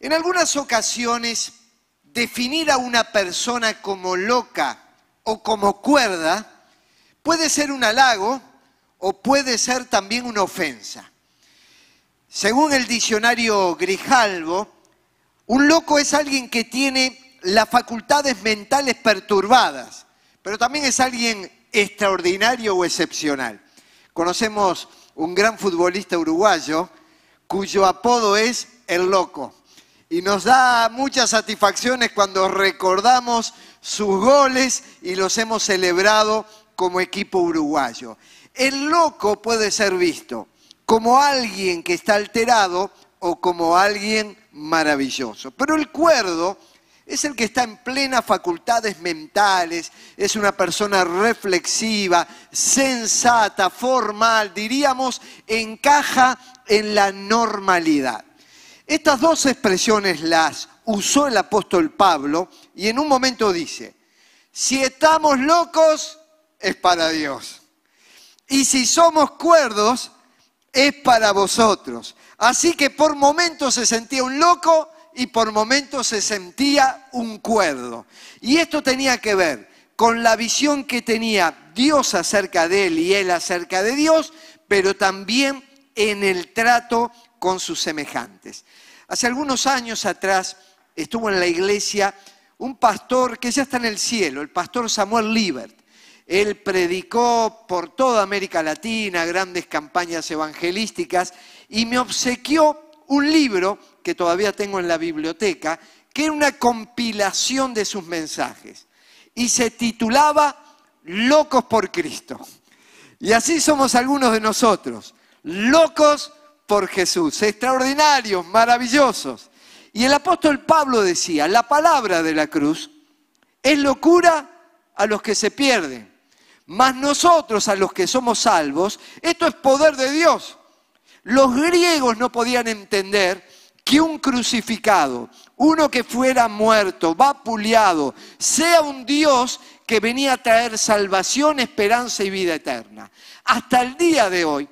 En algunas ocasiones, definir a una persona como loca o como cuerda puede ser un halago o puede ser también una ofensa. Según el diccionario Grijalvo, un loco es alguien que tiene las facultades mentales perturbadas, pero también es alguien extraordinario o excepcional. Conocemos un gran futbolista uruguayo cuyo apodo es el loco. Y nos da muchas satisfacciones cuando recordamos sus goles y los hemos celebrado como equipo uruguayo. El loco puede ser visto como alguien que está alterado o como alguien maravilloso. Pero el cuerdo es el que está en plenas facultades mentales, es una persona reflexiva, sensata, formal, diríamos, encaja en la normalidad. Estas dos expresiones las usó el apóstol Pablo y en un momento dice, si estamos locos, es para Dios. Y si somos cuerdos, es para vosotros. Así que por momentos se sentía un loco y por momentos se sentía un cuerdo. Y esto tenía que ver con la visión que tenía Dios acerca de él y él acerca de Dios, pero también en el trato con sus semejantes. Hace algunos años atrás estuvo en la iglesia un pastor que ya está en el cielo, el pastor Samuel Libert. Él predicó por toda América Latina, grandes campañas evangelísticas, y me obsequió un libro que todavía tengo en la biblioteca, que era una compilación de sus mensajes. Y se titulaba Locos por Cristo. Y así somos algunos de nosotros, locos por Jesús, extraordinarios, maravillosos. Y el apóstol Pablo decía, la palabra de la cruz es locura a los que se pierden, mas nosotros a los que somos salvos, esto es poder de Dios. Los griegos no podían entender que un crucificado, uno que fuera muerto, vapuleado, sea un Dios que venía a traer salvación, esperanza y vida eterna. Hasta el día de hoy,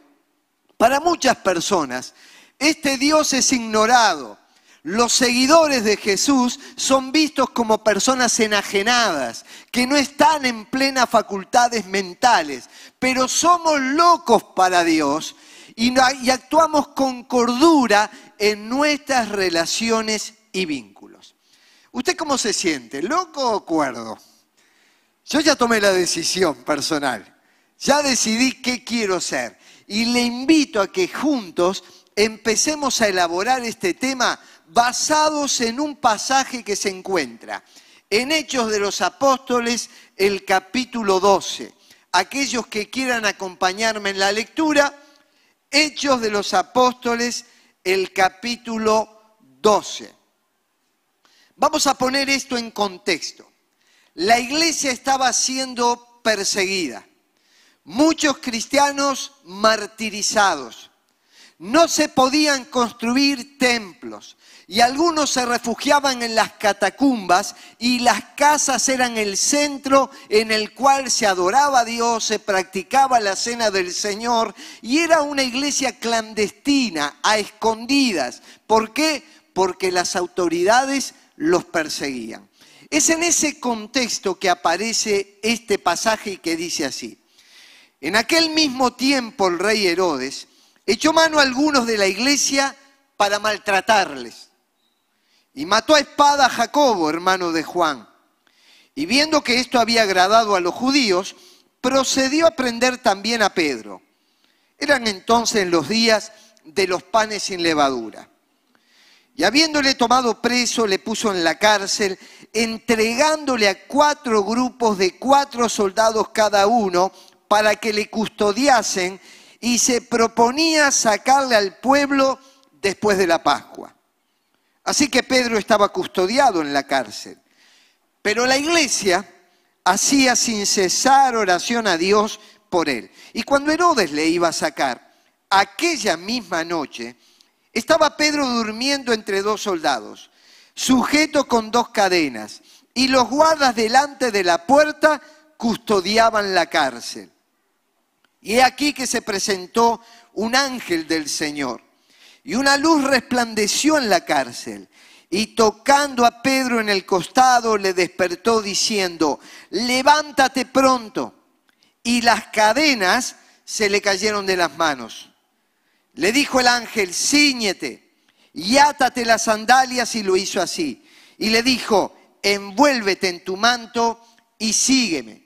para muchas personas, este Dios es ignorado. Los seguidores de Jesús son vistos como personas enajenadas, que no están en plenas facultades mentales, pero somos locos para Dios y, actuamos con cordura en nuestras relaciones y vínculos. ¿Usted cómo se siente? ¿Loco o cuerdo? Yo ya tomé la decisión personal, ya decidí qué quiero ser y le invito a que juntos empecemos a elaborar este tema basados en un pasaje que se encuentra en Hechos de los Apóstoles, el capítulo 12. Aquellos que quieran acompañarme en la lectura, Hechos de los Apóstoles, el capítulo 12. Vamos a poner esto en contexto. La iglesia estaba siendo perseguida muchos cristianos martirizados. No se podían construir templos y algunos se refugiaban en las catacumbas y las casas eran el centro en el cual se adoraba a Dios, se practicaba la cena del Señor y era una iglesia clandestina, a escondidas. ¿Por qué? Porque las autoridades los perseguían. Es en ese contexto que aparece este pasaje que dice así. En aquel mismo tiempo el rey Herodes echó mano a algunos de la iglesia para maltratarles. Y mató a espada a Jacobo, hermano de Juan. Y viendo que esto había agradado a los judíos, procedió a prender también a Pedro. Eran entonces los días de los panes sin levadura. Y habiéndole tomado preso, le puso en la cárcel, entregándole a cuatro grupos de cuatro soldados cada uno, para que le custodiasen y se proponía sacarle al pueblo después de la Pascua. Así que Pedro estaba custodiado en la cárcel. Pero la iglesia hacía sin cesar oración a Dios por él. Y cuando Herodes le iba a sacar, aquella misma noche, estaba Pedro durmiendo entre dos soldados, sujeto con dos cadenas, y los guardas delante de la puerta custodiaban la cárcel. Y he aquí que se presentó un ángel del Señor. Y una luz resplandeció en la cárcel. y tocando a Pedro en el costado le despertó diciendo, levántate pronto. Y las cadenas se le cayeron de las manos. Le dijo el ángel, ciñete y átate las sandalias y lo hizo así. Y le dijo, envuélvete en tu manto y sígueme.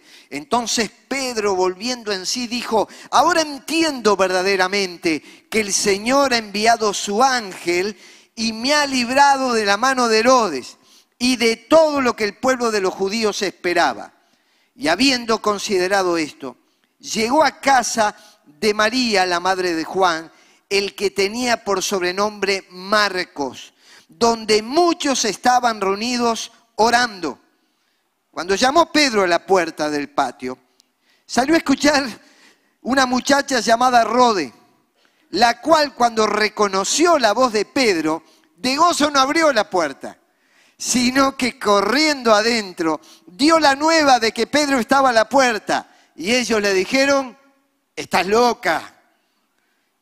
Entonces Pedro, volviendo en sí, dijo, ahora entiendo verdaderamente que el Señor ha enviado su ángel y me ha librado de la mano de Herodes y de todo lo que el pueblo de los judíos esperaba. Y habiendo considerado esto, llegó a casa de María, la madre de Juan, el que tenía por sobrenombre Marcos, donde muchos estaban reunidos orando. Cuando llamó Pedro a la puerta del patio, salió a escuchar una muchacha llamada Rode, la cual cuando reconoció la voz de Pedro, de gozo no abrió la puerta sino que corriendo adentro dio la nueva de que Pedro estaba a la puerta y ellos le dijeron, estás loca.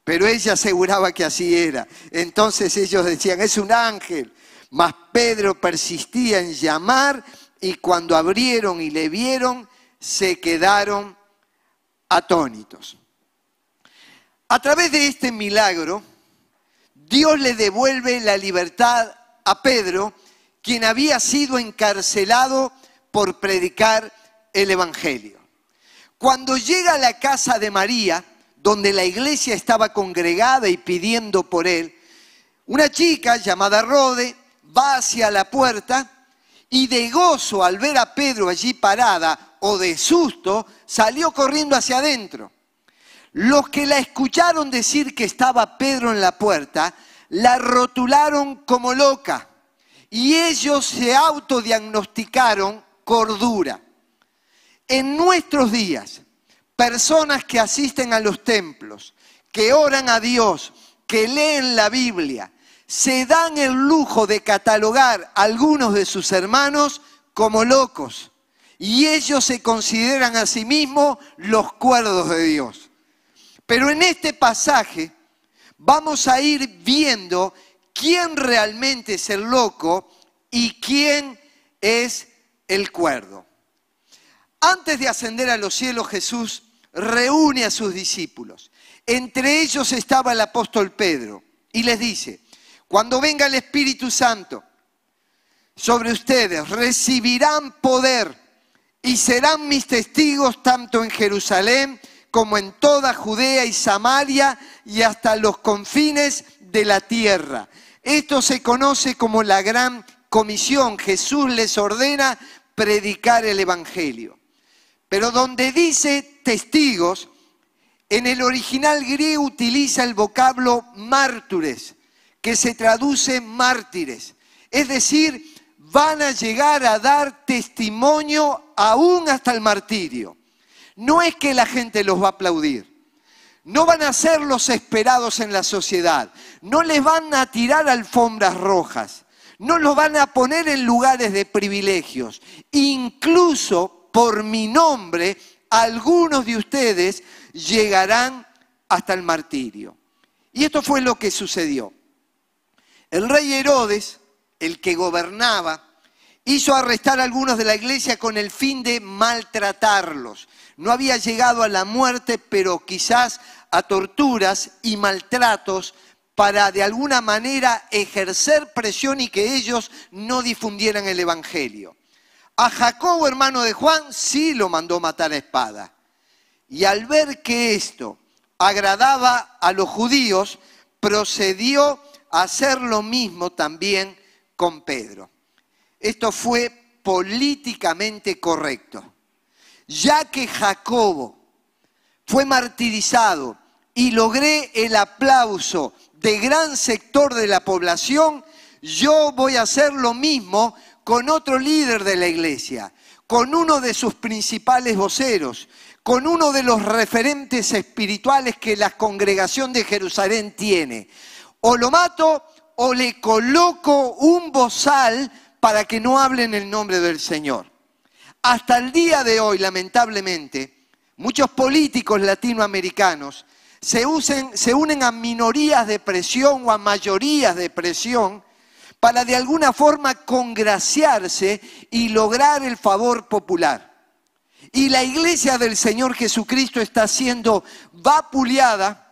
Pero ella aseguraba que así era. Entonces ellos decían, es un ángel. Mas Pedro persistía en llamar y cuando abrieron y le vieron, se quedaron atónitos. A través de este milagro, Dios le devuelve la libertad a Pedro quien había sido encarcelado por predicar el Evangelio. Cuando llega a la casa de María, donde la iglesia estaba congregada y pidiendo por él, una chica llamada Rode va hacia la puerta y de gozo al ver a Pedro allí parada o de susto, salió corriendo hacia adentro. Los que la escucharon decir que estaba Pedro en la puerta, la rotularon como loca y ellos se autodiagnosticaron cordura. En nuestros días, personas que asisten a los templos, que oran a Dios, que leen la Biblia, se dan el lujo de catalogar a algunos de sus hermanos como locos. Y ellos se consideran a sí mismos los cuerdos de Dios. Pero en este pasaje vamos a ir viendo quién realmente es el loco y quién es el cuerdo. Antes de ascender a los cielos, Jesús reúne a sus discípulos. Entre ellos estaba el apóstol Pedro y les dice, cuando venga el Espíritu Santo sobre ustedes, recibirán poder y serán mis testigos tanto en Jerusalén como en toda Judea y Samaria y hasta los confines de la tierra. Esto se conoce como la gran comisión. Jesús les ordena predicar el Evangelio. Pero donde dice testigos, en el original griego utiliza el vocablo mártires, que se traduce mártires. Es decir, van a llegar a dar testimonio aún hasta el martirio. No es que la gente los va a aplaudir. No van a ser los esperados en la sociedad. No les van a tirar alfombras rojas. No los van a poner en lugares de privilegios. Incluso por mi nombre, algunos de ustedes llegarán hasta el martirio. Y esto fue lo que sucedió. El rey Herodes, el que gobernaba, hizo arrestar a algunos de la iglesia con el fin de maltratarlos no había llegado a la muerte, pero quizás a torturas y maltratos para de alguna manera ejercer presión y que ellos no difundieran el Evangelio. A Jacobo, hermano de Juan, sí lo mandó matar a espada. Y al ver que esto agradaba a los judíos, procedió hacer lo mismo también con Pedro. Esto fue políticamente correcto ya que Jacobo fue martirizado y logré el aplauso de gran sector de la población, yo voy a hacer lo mismo con otro líder de la iglesia, con uno de sus principales voceros, con uno de los referentes espirituales que la congregación de Jerusalén tiene. O lo mato o le coloco un bozal para que no hablen el nombre del Señor. Hasta el día de hoy, lamentablemente, muchos políticos latinoamericanos se, se unen a minorías de presión o a mayorías de presión para de alguna forma congraciarse y lograr el favor popular. Y la iglesia del Señor Jesucristo está siendo vapuleada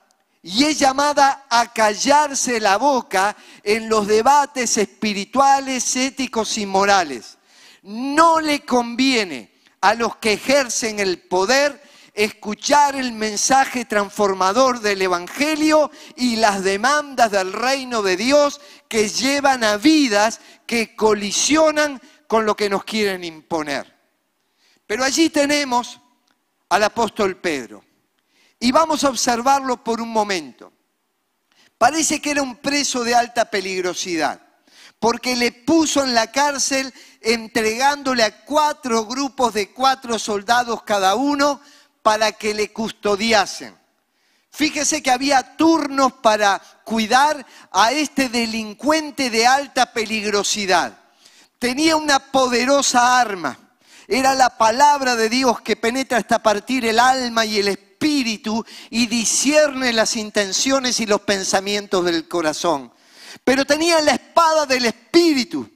y es llamada a callarse la boca en los debates espirituales, éticos y morales. No le conviene a los que ejercen el poder escuchar el mensaje transformador del Evangelio y las demandas del reino de Dios que llevan a vidas que colisionan con lo que nos quieren imponer. Pero allí tenemos al apóstol Pedro. Y vamos a observarlo por un momento. Parece que era un preso de alta peligrosidad, porque le puso en la cárcel entregándole a cuatro grupos de cuatro soldados cada uno para que le custodiasen. Fíjese que había turnos para cuidar a este delincuente de alta peligrosidad. Tenía una poderosa arma era la palabra de Dios que penetra hasta partir el alma y el espíritu y discierne las intenciones y los pensamientos del corazón. Pero tenía la espada del espíritu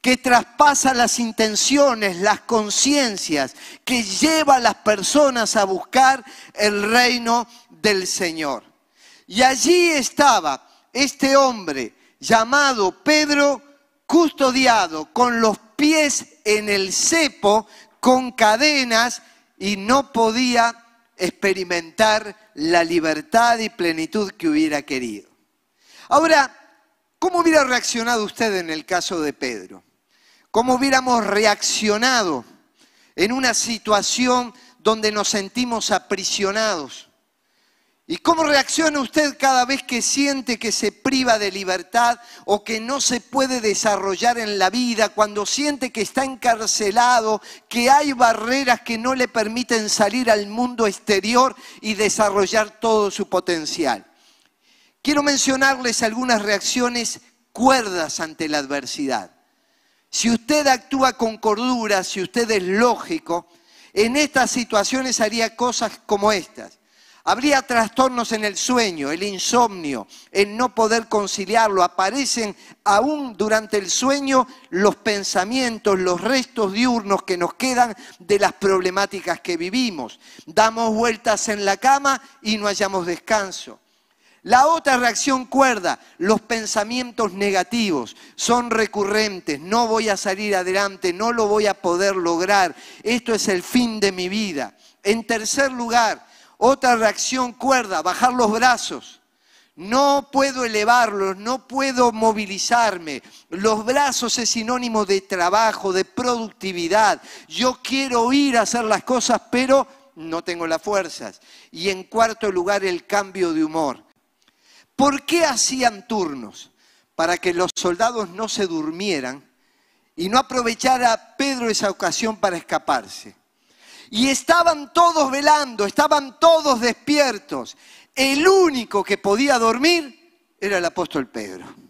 que traspasa las intenciones, las conciencias, que lleva a las personas a buscar el reino del Señor. Y allí estaba este hombre llamado Pedro, custodiado con los pies en el cepo con cadenas y no podía experimentar la libertad y plenitud que hubiera querido. Ahora, ¿cómo hubiera reaccionado usted en el caso de Pedro? ¿Cómo hubiéramos reaccionado en una situación donde nos sentimos aprisionados? ¿Y cómo reacciona usted cada vez que siente que se priva de libertad o que no se puede desarrollar en la vida, cuando siente que está encarcelado, que hay barreras que no le permiten salir al mundo exterior y desarrollar todo su potencial? Quiero mencionarles algunas reacciones cuerdas ante la adversidad. Si usted actúa con cordura, si usted es lógico, en estas situaciones haría cosas como estas. Habría trastornos en el sueño, el insomnio, el no poder conciliarlo. Aparecen aún durante el sueño los pensamientos, los restos diurnos que nos quedan de las problemáticas que vivimos. Damos vueltas en la cama y no hallamos descanso. La otra reacción cuerda, los pensamientos negativos son recurrentes, no voy a salir adelante, no lo voy a poder lograr, esto es el fin de mi vida. En tercer lugar, otra reacción cuerda, bajar los brazos. No puedo elevarlos, no puedo movilizarme. Los brazos es sinónimo de trabajo, de productividad. Yo quiero ir a hacer las cosas, pero no tengo las fuerzas. Y en cuarto lugar, el cambio de humor. ¿Por qué hacían turnos? Para que los soldados no se durmieran y no aprovechara Pedro esa ocasión para escaparse. Y estaban todos velando, estaban todos despiertos. El único que podía dormir era el apóstol Pedro.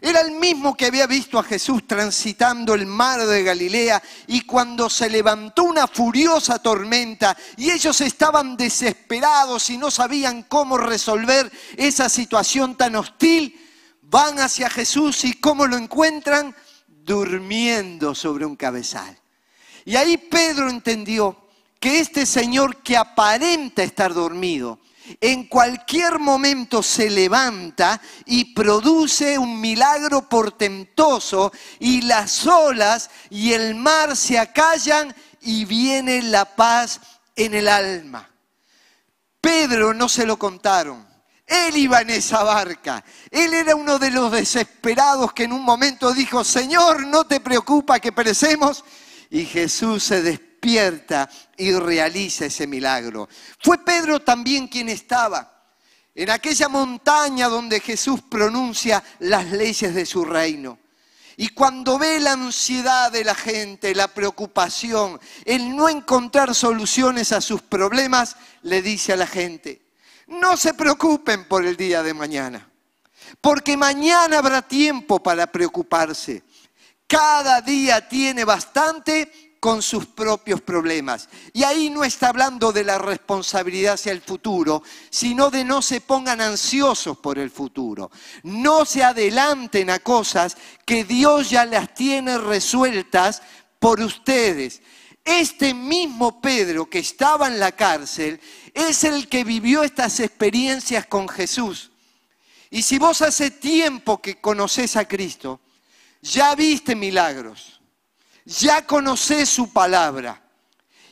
Era el mismo que había visto a Jesús transitando el mar de Galilea y cuando se levantó una furiosa tormenta y ellos estaban desesperados y no sabían cómo resolver esa situación tan hostil, van hacia Jesús y cómo lo encuentran durmiendo sobre un cabezal. Y ahí Pedro entendió que este Señor que aparenta estar dormido, en cualquier momento se levanta y produce un milagro portentoso y las olas y el mar se acallan y viene la paz en el alma. Pedro no se lo contaron. Él iba en esa barca. Él era uno de los desesperados que en un momento dijo, Señor, no te preocupa que perecemos y Jesús se despierta y realiza ese milagro. Fue Pedro también quien estaba en aquella montaña donde Jesús pronuncia las leyes de su reino. Y cuando ve la ansiedad de la gente, la preocupación, el no encontrar soluciones a sus problemas, le dice a la gente, no se preocupen por el día de mañana, porque mañana habrá tiempo para preocuparse. Cada día tiene bastante con sus propios problemas. Y ahí no está hablando de la responsabilidad hacia el futuro, sino de no se pongan ansiosos por el futuro. No se adelanten a cosas que Dios ya las tiene resueltas por ustedes. Este mismo Pedro que estaba en la cárcel es el que vivió estas experiencias con Jesús. Y si vos hace tiempo que conoces a Cristo, ya viste milagros ya conocés su palabra.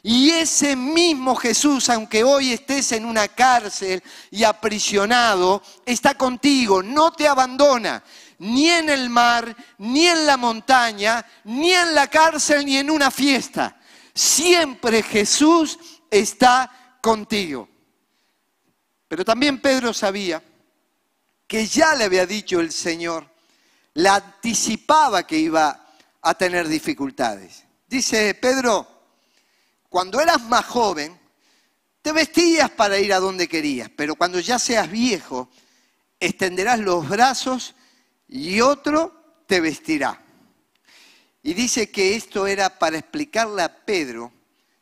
Y ese mismo Jesús, aunque hoy estés en una cárcel y aprisionado, está contigo, no te abandona, ni en el mar, ni en la montaña, ni en la cárcel, ni en una fiesta. Siempre Jesús está contigo. Pero también Pedro sabía que ya le había dicho el Señor, la anticipaba que iba a tener dificultades. Dice Pedro, cuando eras más joven, te vestías para ir a donde querías, pero cuando ya seas viejo, extenderás los brazos y otro te vestirá. Y dice que esto era para explicarle a Pedro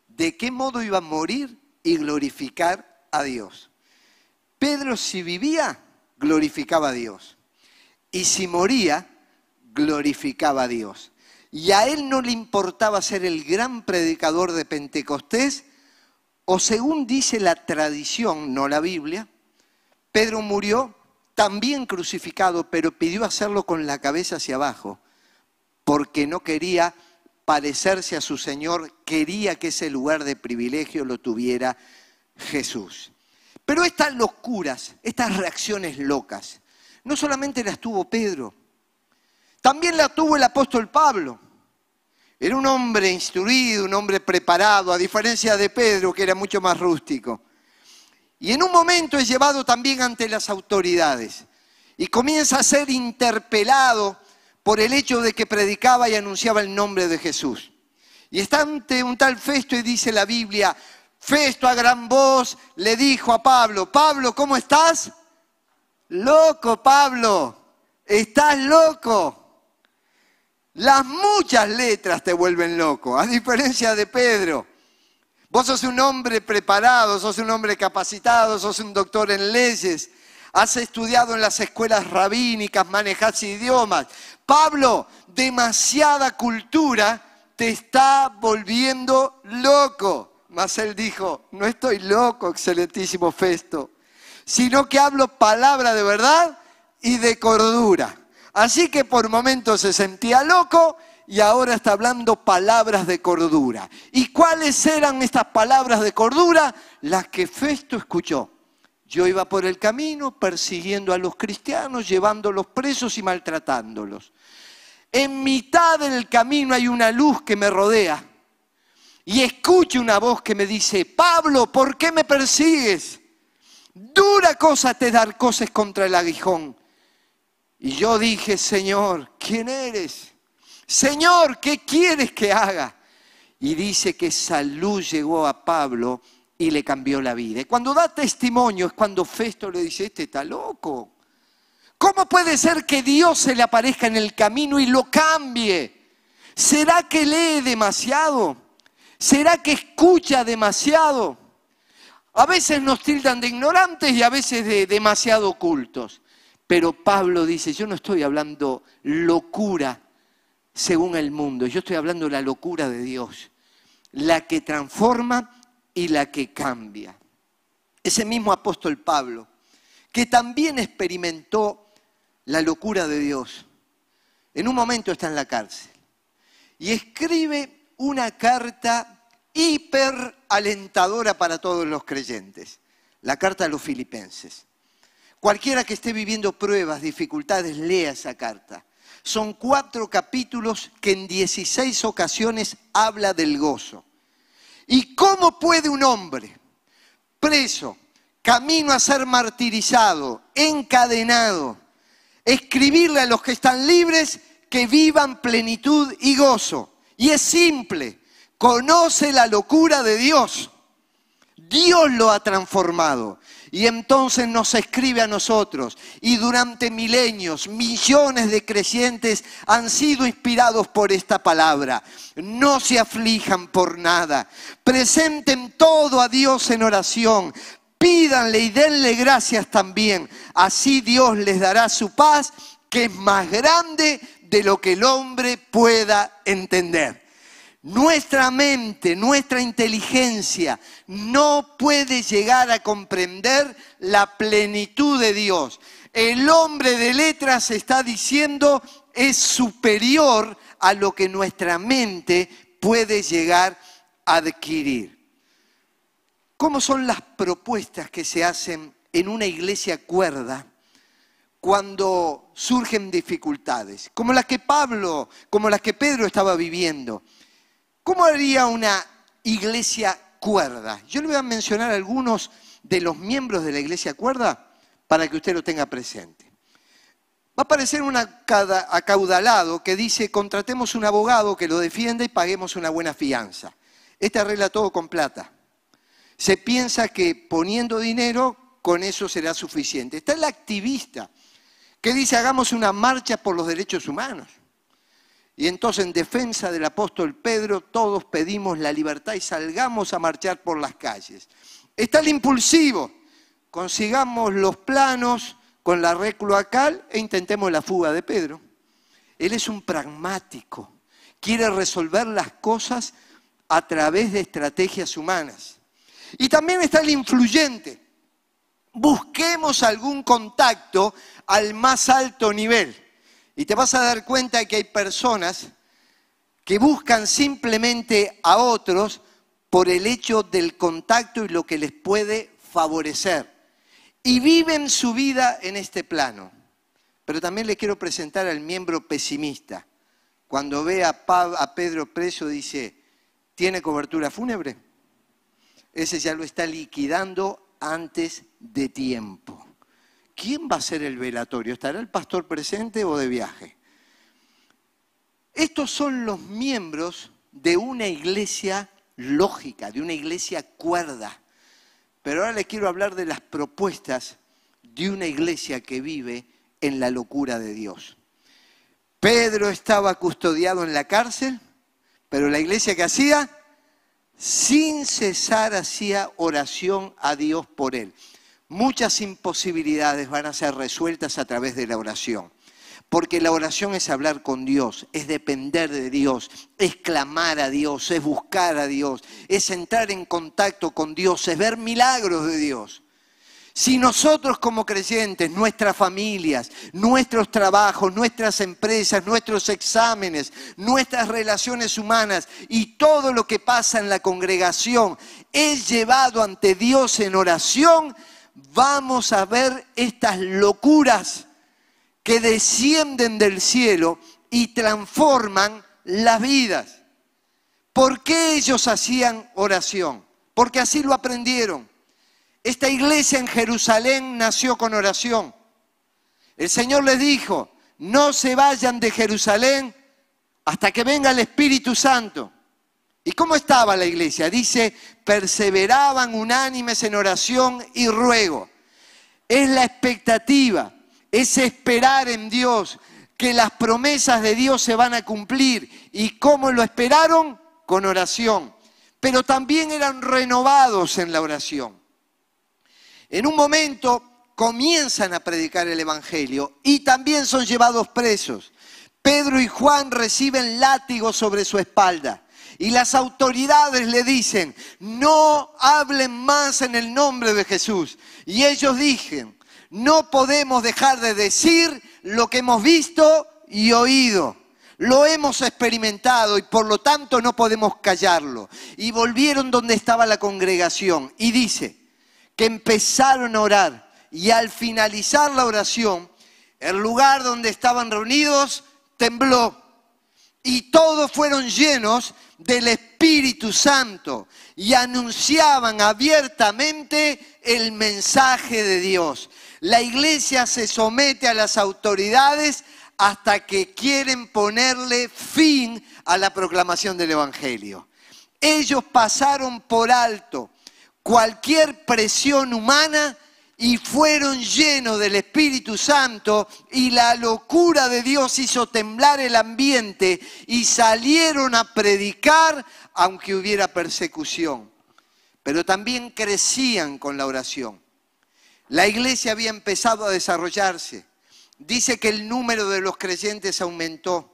de qué modo iba a morir y glorificar a Dios. Pedro si vivía, glorificaba a Dios. Y si moría, glorificaba a Dios y a él no le importaba ser el gran predicador de Pentecostés, o según dice la tradición, no la Biblia, Pedro murió también crucificado, pero pidió hacerlo con la cabeza hacia abajo, porque no quería parecerse a su Señor, quería que ese lugar de privilegio lo tuviera Jesús. Pero estas locuras, estas reacciones locas, no solamente las tuvo Pedro, también la tuvo el apóstol Pablo. Era un hombre instruido, un hombre preparado, a diferencia de Pedro, que era mucho más rústico. Y en un momento es llevado también ante las autoridades y comienza a ser interpelado por el hecho de que predicaba y anunciaba el nombre de Jesús. Y está ante un tal Festo y dice la Biblia, Festo a gran voz le dijo a Pablo, Pablo, ¿cómo estás? Loco, Pablo, estás loco. Las muchas letras te vuelven loco, a diferencia de Pedro. Vos sos un hombre preparado, sos un hombre capacitado, sos un doctor en leyes, has estudiado en las escuelas rabínicas, manejás idiomas. Pablo, demasiada cultura te está volviendo loco. Mas él dijo, no estoy loco, excelentísimo Festo, sino que hablo palabra de verdad y de cordura. Así que por momentos se sentía loco y ahora está hablando palabras de cordura. ¿Y cuáles eran estas palabras de cordura? Las que Festo escuchó. Yo iba por el camino persiguiendo a los cristianos, llevándolos presos y maltratándolos. En mitad del camino hay una luz que me rodea y escucho una voz que me dice, Pablo, ¿por qué me persigues? Dura cosa te dar cosas contra el aguijón. Y yo dije, Señor, ¿quién eres? Señor, ¿qué quieres que haga? Y dice que salud llegó a Pablo y le cambió la vida. Y cuando da testimonio es cuando Festo le dice, este está loco. ¿Cómo puede ser que Dios se le aparezca en el camino y lo cambie? ¿Será que lee demasiado? ¿Será que escucha demasiado? A veces nos tildan de ignorantes y a veces de demasiado ocultos. Pero Pablo dice, yo no estoy hablando locura según el mundo, yo estoy hablando la locura de Dios, la que transforma y la que cambia. Ese mismo apóstol Pablo, que también experimentó la locura de Dios, en un momento está en la cárcel y escribe una carta hiper alentadora para todos los creyentes, la carta a los filipenses. Cualquiera que esté viviendo pruebas, dificultades, lea esa carta. Son cuatro capítulos que en 16 ocasiones habla del gozo. ¿Y cómo puede un hombre preso, camino a ser martirizado, encadenado, escribirle a los que están libres que vivan plenitud y gozo. Y es simple, conoce la locura de Dios. Dios lo ha transformado. Y entonces nos escribe a nosotros. Y durante milenios, millones de creyentes han sido inspirados por esta palabra. No se aflijan por nada. Presenten todo a Dios en oración. Pídanle y denle gracias también. Así Dios les dará su paz, que es más grande de lo que el hombre pueda entender. Nuestra mente, nuestra inteligencia no puede llegar a comprender la plenitud de Dios. El hombre de letras está diciendo es superior a lo que nuestra mente puede llegar a adquirir. ¿Cómo son las propuestas que se hacen en una iglesia cuerda cuando surgen dificultades? Como las que Pablo, como las que Pedro estaba viviendo. ¿Cómo haría una iglesia cuerda? Yo le voy a mencionar algunos de los miembros de la iglesia cuerda para que usted lo tenga presente. Va a aparecer un acaudalado que dice, contratemos un abogado que lo defienda y paguemos una buena fianza. Este arregla todo con plata. Se piensa que poniendo dinero, con eso será suficiente. Está el activista que dice, hagamos una marcha por los derechos humanos. Y entonces en defensa del apóstol Pedro todos pedimos la libertad y salgamos a marchar por las calles. Está el impulsivo, consigamos los planos con la red cloacal e intentemos la fuga de Pedro. Él es un pragmático, quiere resolver las cosas a través de estrategias humanas. Y también está el influyente. Busquemos algún contacto al más alto nivel. Y te vas a dar cuenta que hay personas que buscan simplemente a otros por el hecho del contacto y lo que les puede favorecer. Y viven su vida en este plano. Pero también le quiero presentar al miembro pesimista. Cuando ve a, a Pedro preso dice, ¿tiene cobertura fúnebre? Ese ya lo está liquidando antes de tiempo. ¿Quién va a ser el velatorio? ¿Estará el pastor presente o de viaje? Estos son los miembros de una iglesia lógica, de una iglesia cuerda. Pero ahora les quiero hablar de las propuestas de una iglesia que vive en la locura de Dios. Pedro estaba custodiado en la cárcel, pero la iglesia que hacía, sin cesar hacía oración a Dios por él muchas imposibilidades van a ser resueltas a través de la oración. Porque la oración es hablar con Dios, es depender de Dios, es clamar a Dios, es buscar a Dios, es entrar en contacto con Dios, es ver milagros de Dios. Si nosotros como creyentes, nuestras familias, nuestros trabajos, nuestras empresas, nuestros exámenes, nuestras relaciones humanas y todo lo que pasa en la congregación es llevado ante Dios en oración, vamos a ver estas locuras que descienden del cielo y transforman las vidas. ¿Por qué ellos hacían oración? Porque así lo aprendieron. Esta iglesia en Jerusalén nació con oración. El Señor les dijo, no se vayan de Jerusalén hasta que venga el Espíritu Santo. ¿Y cómo estaba la iglesia? Dice, perseveraban unánimes en oración y ruego. Es la expectativa, es esperar en Dios, que las promesas de Dios se van a cumplir. ¿Y cómo lo esperaron? Con oración. Pero también eran renovados en la oración. En un momento comienzan a predicar el Evangelio y también son llevados presos. Pedro y Juan reciben látigos sobre su espalda. Y las autoridades le dicen, no hablen más en el nombre de Jesús. Y ellos dicen, no podemos dejar de decir lo que hemos visto y oído. Lo hemos experimentado y por lo tanto no podemos callarlo. Y volvieron donde estaba la congregación. Y dice que empezaron a orar. Y al finalizar la oración, el lugar donde estaban reunidos tembló. Y todos fueron llenos del Espíritu Santo y anunciaban abiertamente el mensaje de Dios. La iglesia se somete a las autoridades hasta que quieren ponerle fin a la proclamación del Evangelio. Ellos pasaron por alto cualquier presión humana y fueron llenos del Espíritu Santo y la locura de Dios hizo temblar el ambiente y salieron a predicar aunque hubiera persecución. Pero también crecían con la oración. La iglesia había empezado a desarrollarse. Dice que el número de los creyentes aumentó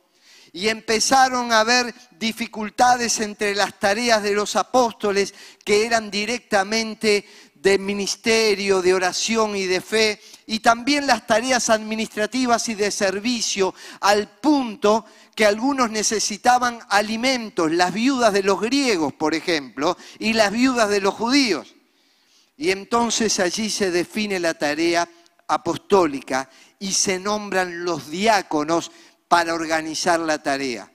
y empezaron a haber dificultades entre las tareas de los apóstoles que eran directamente de ministerio, de oración y de fe, y también las tareas administrativas y de servicio, al punto que algunos necesitaban alimentos, las viudas de los griegos, por ejemplo, y las viudas de los judíos. Y entonces allí se define la tarea apostólica y se nombran los diáconos para organizar la tarea.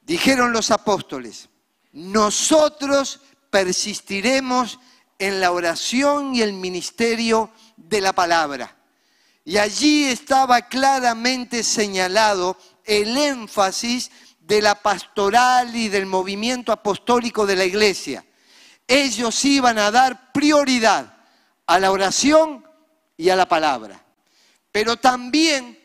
Dijeron los apóstoles, nosotros persistiremos en la oración y el ministerio de la palabra. Y allí estaba claramente señalado el énfasis de la pastoral y del movimiento apostólico de la iglesia. Ellos iban a dar prioridad a la oración y a la palabra. Pero también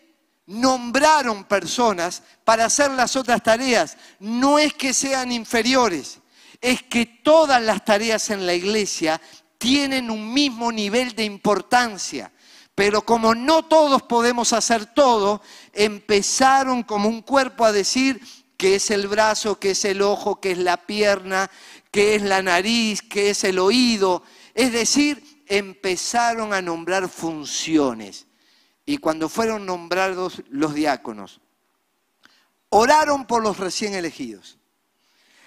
nombraron personas para hacer las otras tareas. No es que sean inferiores, es que todas las tareas en la iglesia tienen un mismo nivel de importancia. Pero como no todos podemos hacer todo, empezaron como un cuerpo a decir que es el brazo, que es el ojo, que es la pierna, que es la nariz, que es el oído. Es decir, empezaron a nombrar funciones. Y cuando fueron nombrados los diáconos, oraron por los recién elegidos.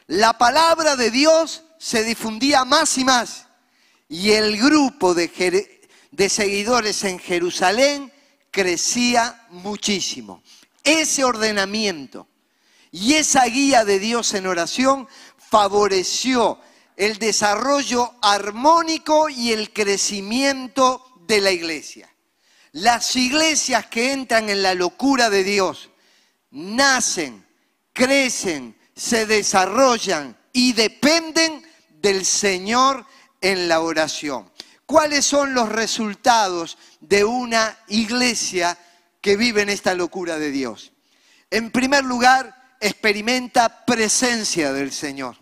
La palabra de Dios se difundía más y más y el grupo de, seguidores en Jerusalén crecía muchísimo. Ese ordenamiento y esa guía de Dios en oración favoreció el desarrollo armónico y el crecimiento de la iglesia. Las iglesias que entran en la locura de Dios nacen, crecen, se desarrollan y dependen del Señor en la oración. ¿Cuáles son los resultados de una iglesia que vive en esta locura de Dios? En primer lugar, experimenta presencia del Señor.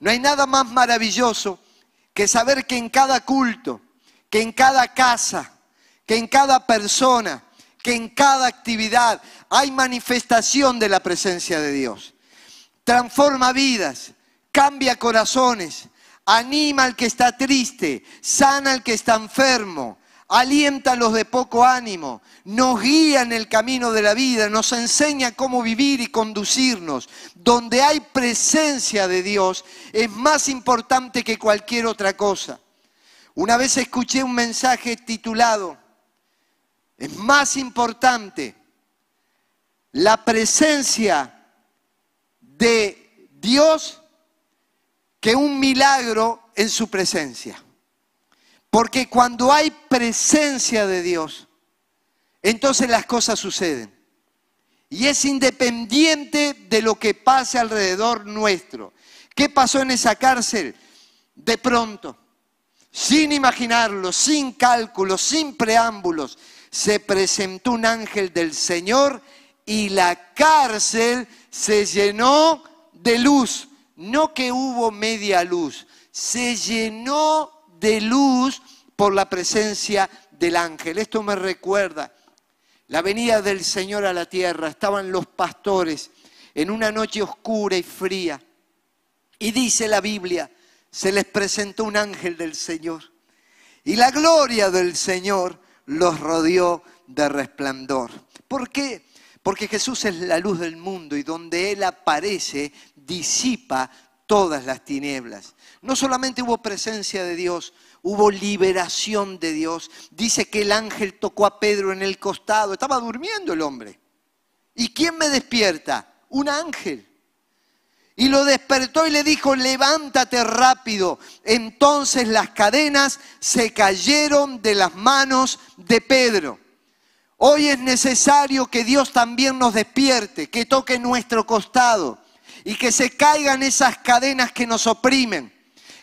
No hay nada más maravilloso que saber que en cada culto, que en cada casa, que en cada persona, que en cada actividad hay manifestación de la presencia de Dios. Transforma vidas, cambia corazones, anima al que está triste, sana al que está enfermo, alienta a los de poco ánimo, nos guía en el camino de la vida, nos enseña cómo vivir y conducirnos. Donde hay presencia de Dios es más importante que cualquier otra cosa. Una vez escuché un mensaje titulado es más importante la presencia de Dios que un milagro en su presencia. Porque cuando hay presencia de Dios, entonces las cosas suceden. Y es independiente de lo que pase alrededor nuestro. ¿Qué pasó en esa cárcel? De pronto, sin imaginarlo, sin cálculos, sin preámbulos, se presentó un ángel del Señor y la cárcel se llenó de luz. No que hubo media luz, se llenó de luz por la presencia del ángel. Esto me recuerda la venida del Señor a la tierra. Estaban los pastores en una noche oscura y fría. Y dice la Biblia, se les presentó un ángel del Señor. Y la gloria del Señor los rodeó de resplandor. ¿Por qué? Porque Jesús es la luz del mundo y donde Él aparece disipa todas las tinieblas. No solamente hubo presencia de Dios, hubo liberación de Dios. Dice que el ángel tocó a Pedro en el costado. Estaba durmiendo el hombre. ¿Y quién me despierta? Un ángel. Y lo despertó y le dijo, levántate rápido. Entonces las cadenas se cayeron de las manos de Pedro. Hoy es necesario que Dios también nos despierte, que toque nuestro costado y que se caigan esas cadenas que nos oprimen,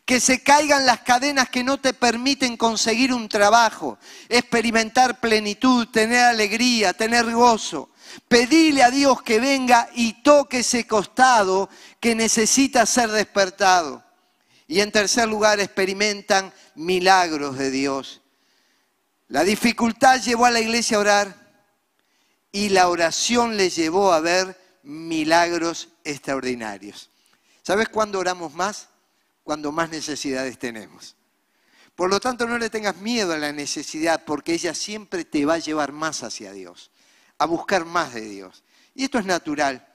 que se caigan las cadenas que no te permiten conseguir un trabajo, experimentar plenitud, tener alegría, tener gozo. Pedile a Dios que venga y toque ese costado que necesita ser despertado. Y en tercer lugar, experimentan milagros de Dios. La dificultad llevó a la iglesia a orar y la oración le llevó a ver milagros extraordinarios. ¿Sabes cuándo oramos más? Cuando más necesidades tenemos. Por lo tanto, no le tengas miedo a la necesidad, porque ella siempre te va a llevar más hacia Dios, a buscar más de Dios. Y esto es natural.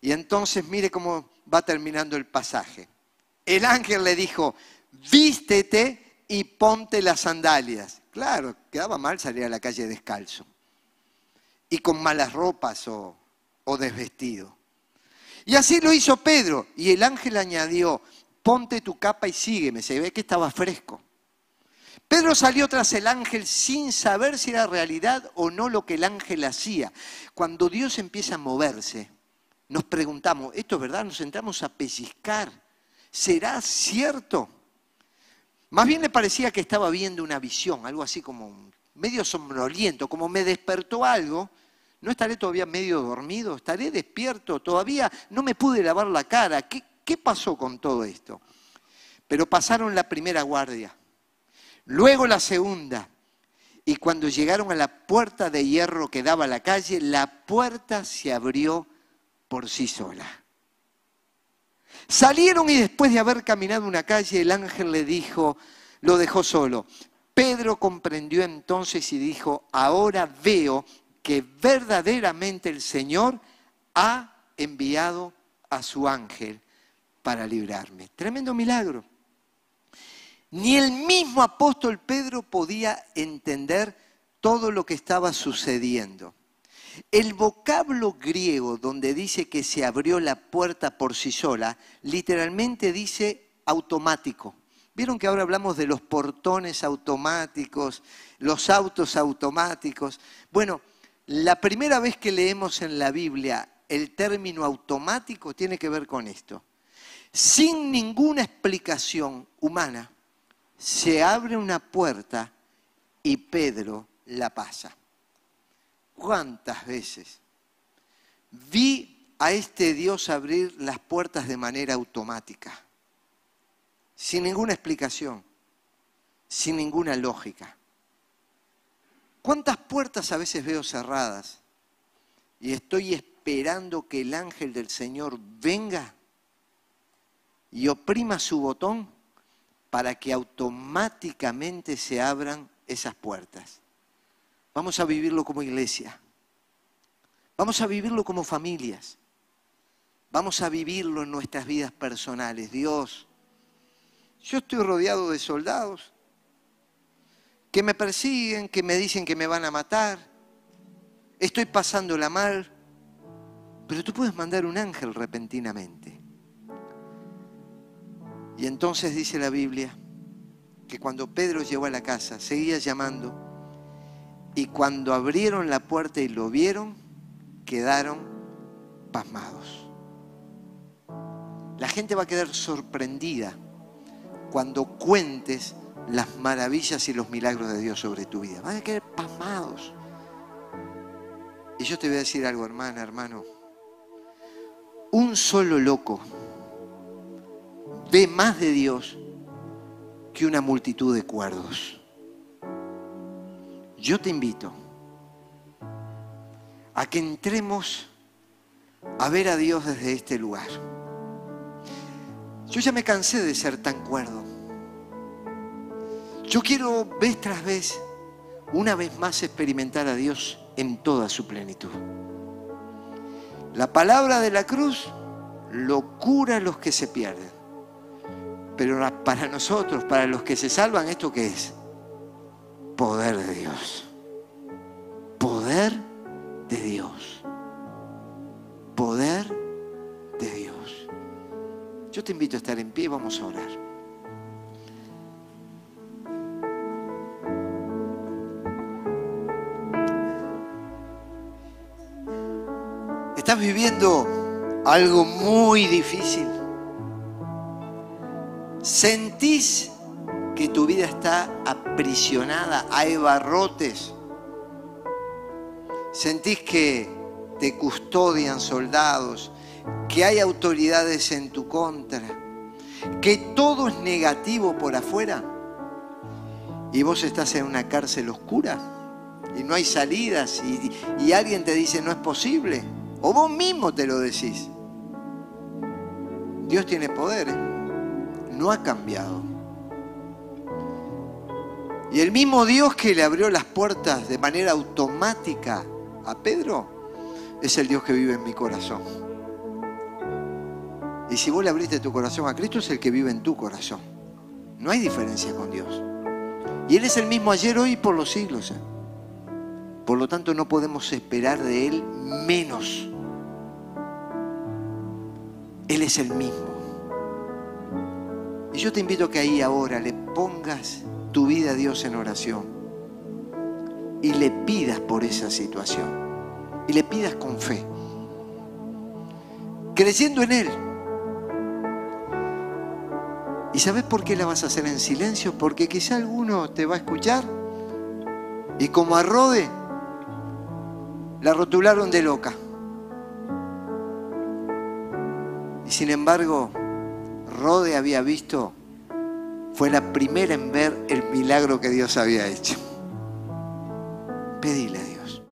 Y entonces mire cómo va terminando el pasaje. El ángel le dijo, vístete y ponte las sandalias. Claro, quedaba mal salir a la calle descalzo y con malas ropas o, o desvestido. Y así lo hizo Pedro. Y el ángel añadió, ponte tu capa y sígueme. Se ve que estaba fresco. Pedro salió tras el ángel sin saber si era realidad o no lo que el ángel hacía. Cuando Dios empieza a moverse, nos preguntamos, ¿esto es verdad? Nos entramos a pellizcar. ¿Será cierto? Más bien le parecía que estaba viendo una visión, algo así como medio somnoliento, como me despertó algo ¿No estaré todavía medio dormido? ¿Estaré despierto? Todavía no me pude lavar la cara. ¿Qué, qué pasó con todo esto? Pero pasaron la primera guardia, luego la segunda, y cuando llegaron a la puerta de hierro que daba a la calle, la puerta se abrió por sí sola. Salieron y después de haber caminado una calle, el ángel le dijo, lo dejó solo. Pedro comprendió entonces y dijo, ahora veo que verdaderamente el Señor ha enviado a su ángel para librarme. Tremendo milagro. Ni el mismo apóstol Pedro podía entender todo lo que estaba sucediendo. El vocablo griego donde dice que se abrió la puerta por sí sola, literalmente dice automático. Vieron que ahora hablamos de los portones automáticos, los autos automáticos. Bueno, la primera vez que leemos en la Biblia el término automático tiene que ver con esto. Sin ninguna explicación humana, se abre una puerta y Pedro la pasa. ¿Cuántas veces vi a este Dios abrir las puertas de manera automática? Sin ninguna explicación, sin ninguna lógica. ¿Cuántas puertas a veces veo cerradas? Y estoy esperando que el ángel del Señor venga y oprima su botón para que automáticamente se abran esas puertas. Vamos a vivirlo como iglesia. Vamos a vivirlo como familias. Vamos a vivirlo en nuestras vidas personales. Dios, yo estoy rodeado de soldados que me persiguen, que me dicen que me van a matar, estoy pasándola mal, pero tú puedes mandar un ángel repentinamente. Y entonces dice la Biblia que cuando Pedro llegó a la casa, seguía llamando, y cuando abrieron la puerta y lo vieron, quedaron pasmados. La gente va a quedar sorprendida cuando cuentes las maravillas y los milagros de Dios sobre tu vida. Van a quedar pasmados. Y yo te voy a decir algo, hermana, hermano. Un solo loco ve más de Dios que una multitud de cuerdos. Yo te invito a que entremos a ver a Dios desde este lugar. Yo ya me cansé de ser tan cuerdo. Yo quiero vez tras vez, una vez más, experimentar a Dios en toda su plenitud. La palabra de la cruz lo cura a los que se pierden. Pero para nosotros, para los que se salvan, ¿esto qué es? poder de Dios. Poder de Dios. Poder de Dios. Yo te invito a estar en pie y vamos a orar. Estás viviendo algo muy difícil. Sentís que tu vida está a aprisionada? ¿Hay barrotes? ¿Sentís que te custodian soldados? ¿Que hay autoridades en tu contra? ¿Que todo es negativo por afuera? ¿Y vos estás en una cárcel oscura? ¿Y no hay salidas? ¿Y, y alguien te dice no es posible? ¿O vos mismo te lo decís? Dios tiene poder, ¿eh? no ha cambiado. Y el mismo Dios que le abrió las puertas de manera automática a Pedro es el Dios que vive en mi corazón. Y si vos le abriste tu corazón a Cristo, es el que vive en tu corazón. No hay diferencia con Dios. Y Él es el mismo ayer, hoy y por los siglos. ¿eh? Por lo tanto, no podemos esperar de Él menos. Él es el mismo. Y yo te invito a que ahí ahora le pongas tu vida a Dios en oración y le pidas por esa situación y le pidas con fe, creyendo en Él. ¿Y sabes por qué la vas a hacer en silencio? Porque quizá alguno te va a escuchar y como a Rode la rotularon de loca. Y sin embargo, Rode había visto, fue la primera en ver el milagro que Dios había hecho. Pedile